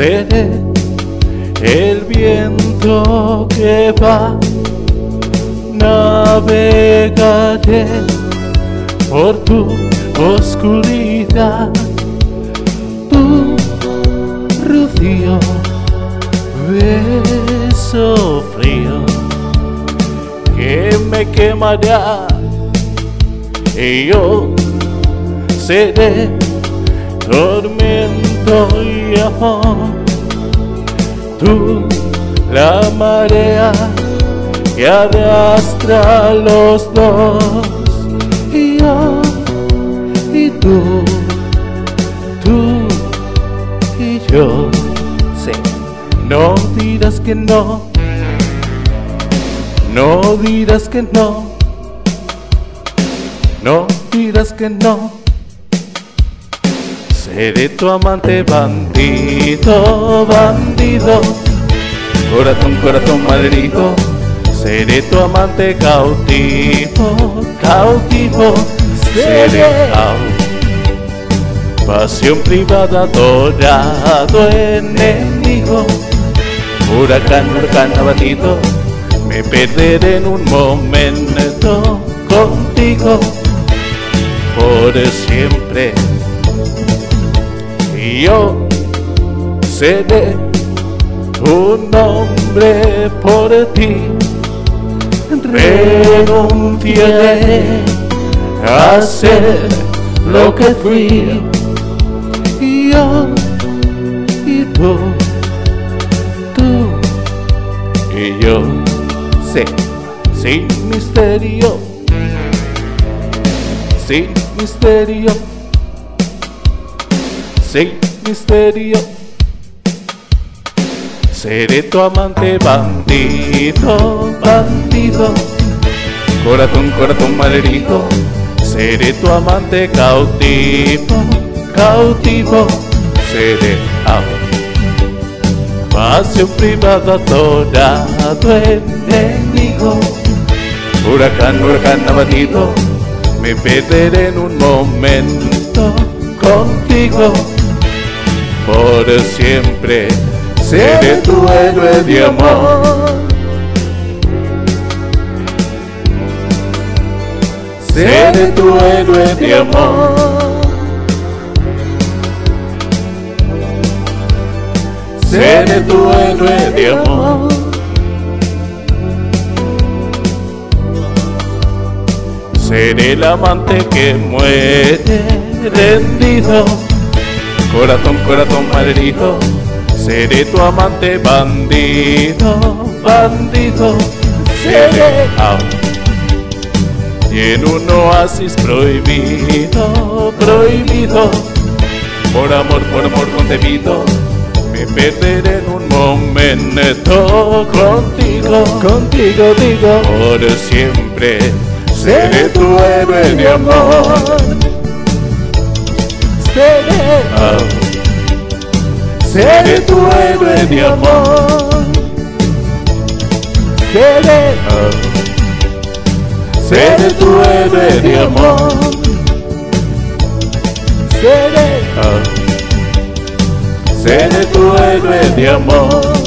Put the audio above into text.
seré el viento que va, navegaré por tu oscuridad, tu rocío, beso frío que me quemará. Y yo seré tormento y amor. Tú, la marea que arrastra los dos y yo y tú, tú y yo. Sí. No dirás que no, no dirás que no, no dirás que no. Seré tu amante bandido, bandido, corazón, corazón malherido. Seré tu amante cautivo, cautivo, seré cautivo. Pasión privada, adorado enemigo, huracán, huracán abatido. Me perderé en un momento contigo por siempre. Yo seré un hombre por ti. Renunciaré a ser lo que fui. Yo y tú, tú y yo, sé, sin misterio, sin misterio, sin misterio. Seré tu amante bandido, bandido, corazón, corazón malherido. Seré tu amante cautivo, cautivo. Seré amor. Pasión privada, adorado enemigo. Huracán, huracán abatido. Me perderé en un momento contigo. Por siempre seré tu héroe de amor. Seré tu héroe de amor. Seré tu héroe de amor. Seré el amante que muere rendido. Corazón, corazón malherido. Seré tu amante bandido, bandido. Seré. Y en un oasis prohibido, prohibido. Por amor, por amor concebido. Me perderé en un momento contigo, contigo digo, por siempre seré tu héroe de amor. Seré, seré tu héroe de amor. Seré, seré tu héroe de amor. Seré, seré tu héroe de amor.